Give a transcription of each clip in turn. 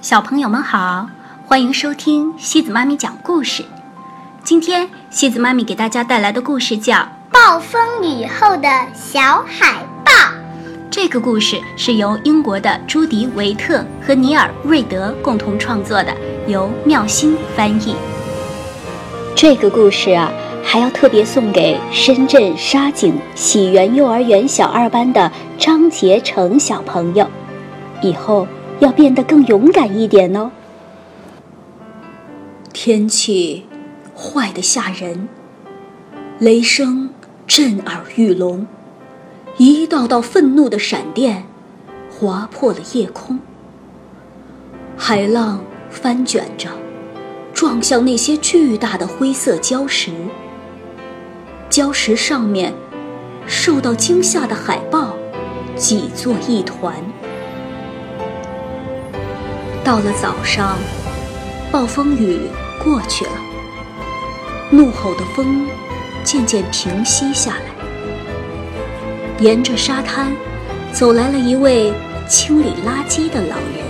小朋友们好，欢迎收听西子妈咪讲故事。今天西子妈咪给大家带来的故事叫《暴风雨后的小海豹》。这个故事是由英国的朱迪·维特和尼尔·瑞德共同创作的，由妙心翻译。这个故事啊，还要特别送给深圳沙井喜园幼儿园小二班的张杰成小朋友，以后。要变得更勇敢一点哦。天气坏的吓人，雷声震耳欲聋，一道道愤怒的闪电划破了夜空。海浪翻卷着，撞向那些巨大的灰色礁石。礁石上面，受到惊吓的海豹挤作一团。到了早上，暴风雨过去了，怒吼的风渐渐平息下来。沿着沙滩，走来了一位清理垃圾的老人。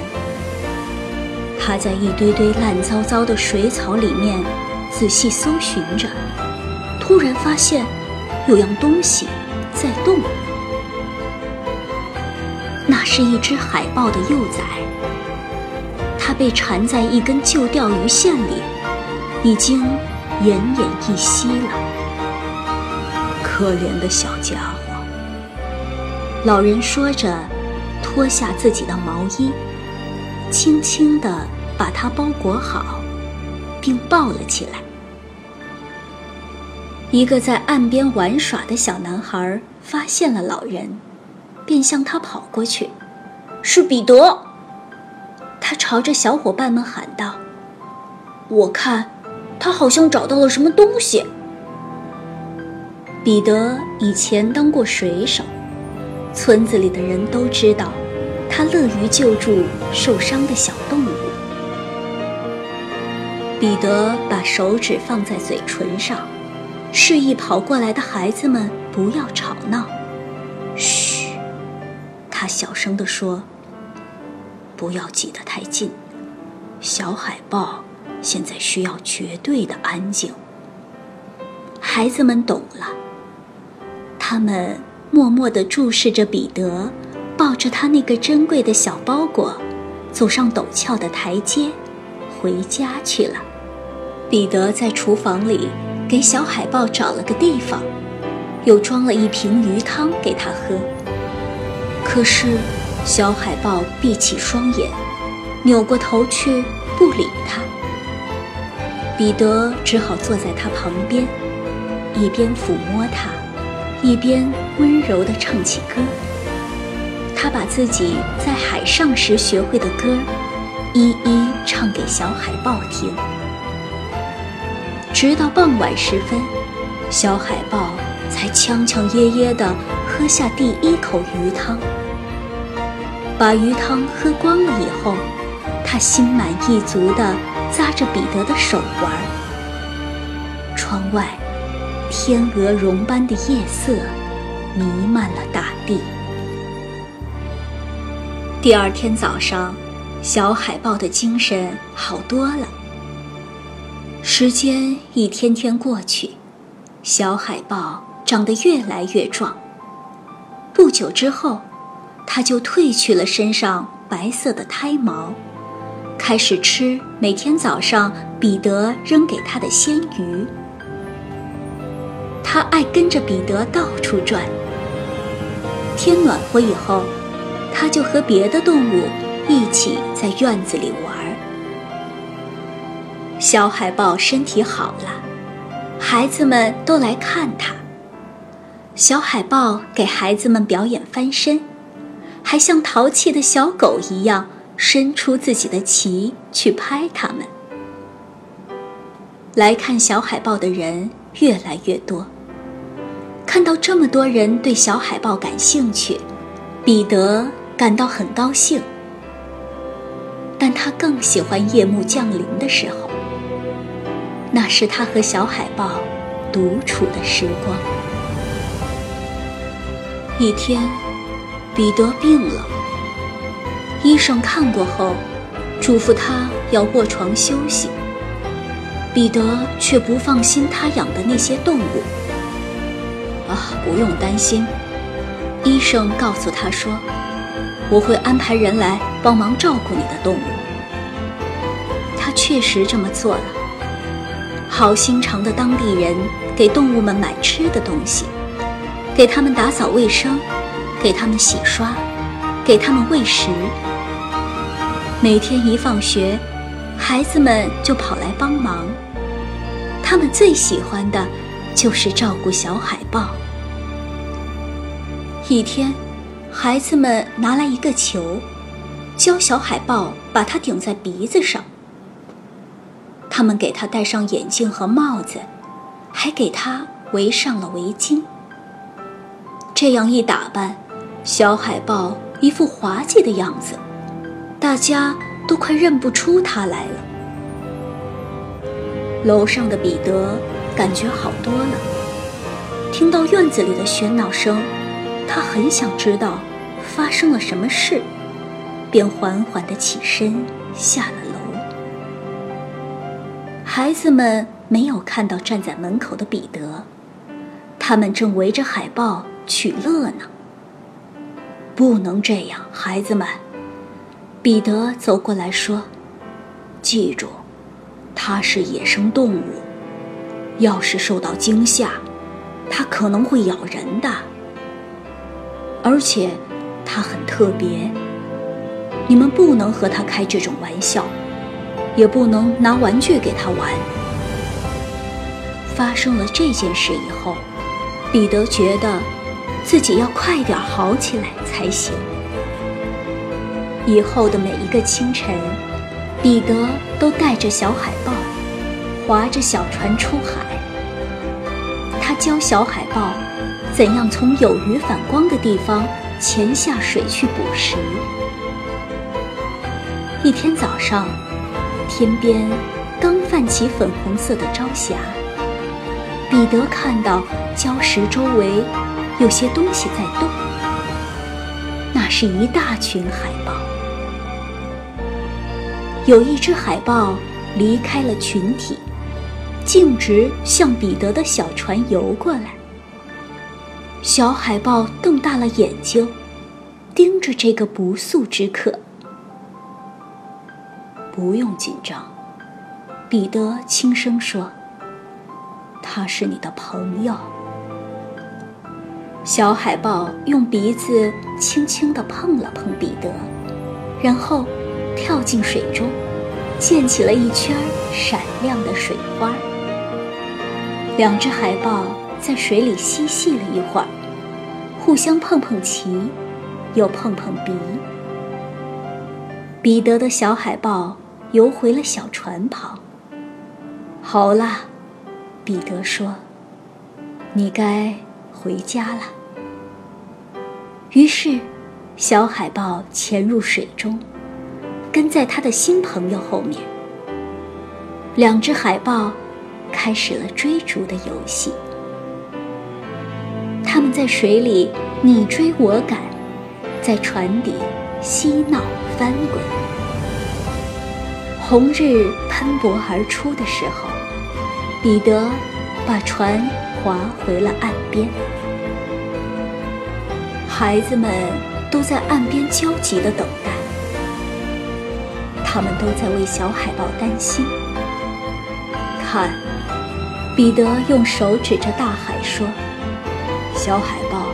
他在一堆堆烂糟糟的水草里面仔细搜寻着，突然发现有样东西在动，那是一只海豹的幼崽。被缠在一根旧钓鱼线里，已经奄奄一息了。可怜的小家伙。老人说着，脱下自己的毛衣，轻轻地把它包裹好，并抱了起来。一个在岸边玩耍的小男孩发现了老人，便向他跑过去。是彼得。他朝着小伙伴们喊道：“我看，他好像找到了什么东西。”彼得以前当过水手，村子里的人都知道，他乐于救助受伤的小动物。彼得把手指放在嘴唇上，示意跑过来的孩子们不要吵闹。嘘，他小声地说。不要挤得太近，小海豹现在需要绝对的安静。孩子们懂了，他们默默地注视着彼得，抱着他那个珍贵的小包裹，走上陡峭的台阶，回家去了。彼得在厨房里给小海豹找了个地方，又装了一瓶鱼汤给他喝。可是。小海豹闭起双眼，扭过头去不理他。彼得只好坐在他旁边，一边抚摸他，一边温柔地唱起歌。他把自己在海上时学会的歌，一一唱给小海豹听。直到傍晚时分，小海豹才呛呛噎噎地喝下第一口鱼汤。把鱼汤喝光了以后，他心满意足地扎着彼得的手玩。窗外，天鹅绒般的夜色弥漫了大地。第二天早上，小海豹的精神好多了。时间一天天过去，小海豹长得越来越壮。不久之后。他就褪去了身上白色的胎毛，开始吃每天早上彼得扔给他的鲜鱼。他爱跟着彼得到处转。天暖和以后，他就和别的动物一起在院子里玩。小海豹身体好了，孩子们都来看他。小海豹给孩子们表演翻身。还像淘气的小狗一样，伸出自己的鳍去拍它们。来看小海豹的人越来越多。看到这么多人对小海豹感兴趣，彼得感到很高兴。但他更喜欢夜幕降临的时候，那是他和小海豹独处的时光。一天。彼得病了，医生看过后，嘱咐他要卧床休息。彼得却不放心他养的那些动物。啊，不用担心，医生告诉他说，我会安排人来帮忙照顾你的动物。他确实这么做了。好心肠的当地人给动物们买吃的东西，给他们打扫卫生，给他们洗刷，给他们喂食。每天一放学，孩子们就跑来帮忙。他们最喜欢的，就是照顾小海豹。一天，孩子们拿来一个球，教小海豹把它顶在鼻子上。他们给他戴上眼镜和帽子，还给他围上了围巾。这样一打扮，小海豹一副滑稽的样子，大家都快认不出他来了。楼上的彼得感觉好多了，听到院子里的喧闹声，他很想知道发生了什么事，便缓缓地起身下了楼。孩子们没有看到站在门口的彼得，他们正围着海豹取乐呢。不能这样，孩子们！彼得走过来说：“记住，它是野生动物，要是受到惊吓，它可能会咬人的。而且，它很特别，你们不能和它开这种玩笑。”也不能拿玩具给它玩。发生了这件事以后，彼得觉得自己要快点好起来才行。以后的每一个清晨，彼得都带着小海豹，划着小船出海。他教小海豹怎样从有鱼反光的地方潜下水去捕食。一天早上。天边刚泛起粉红色的朝霞，彼得看到礁石周围有些东西在动，那是一大群海豹。有一只海豹离开了群体，径直向彼得的小船游过来。小海豹瞪大了眼睛，盯着这个不速之客。不用紧张，彼得轻声说：“他是你的朋友。”小海豹用鼻子轻轻地碰了碰彼得，然后跳进水中，溅起了一圈闪亮的水花。两只海豹在水里嬉戏了一会儿，互相碰碰鳍，又碰碰鼻。彼得的小海豹。游回了小船旁。好啦，彼得说：“你该回家了。”于是，小海豹潜入水中，跟在他的新朋友后面。两只海豹开始了追逐的游戏。他们在水里你追我赶，在船底嬉闹翻滚。红日喷薄而出的时候，彼得把船划回了岸边。孩子们都在岸边焦急地等待，他们都在为小海豹担心。看，彼得用手指着大海说：“小海豹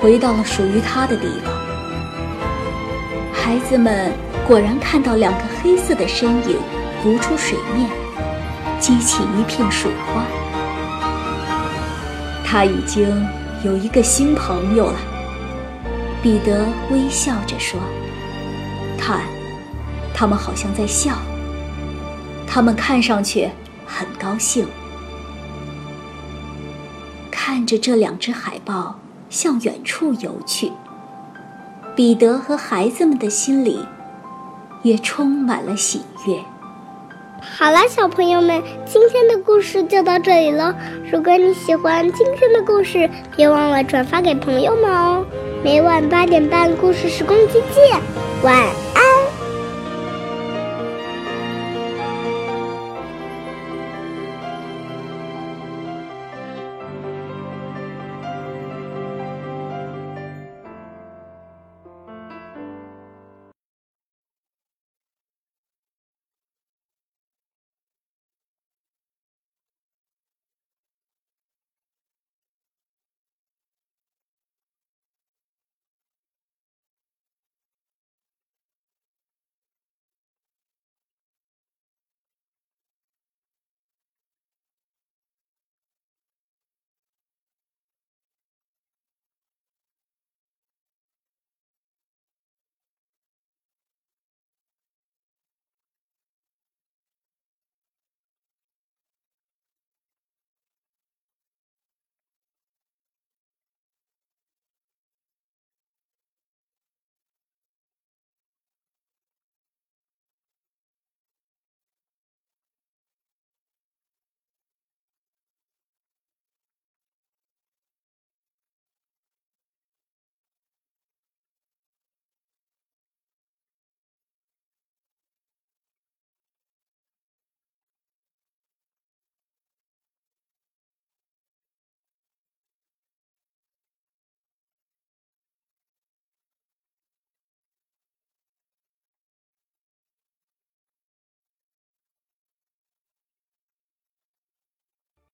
回到了属于它的地方。”孩子们。果然看到两个黑色的身影浮出水面，激起一片水花。他已经有一个新朋友了，彼得微笑着说：“看，他们好像在笑。他们看上去很高兴。”看着这两只海豹向远处游去，彼得和孩子们的心里。也充满了喜悦。好了，小朋友们，今天的故事就到这里了。如果你喜欢今天的故事，别忘了转发给朋友们哦。每晚八点半，故事时光机见，晚。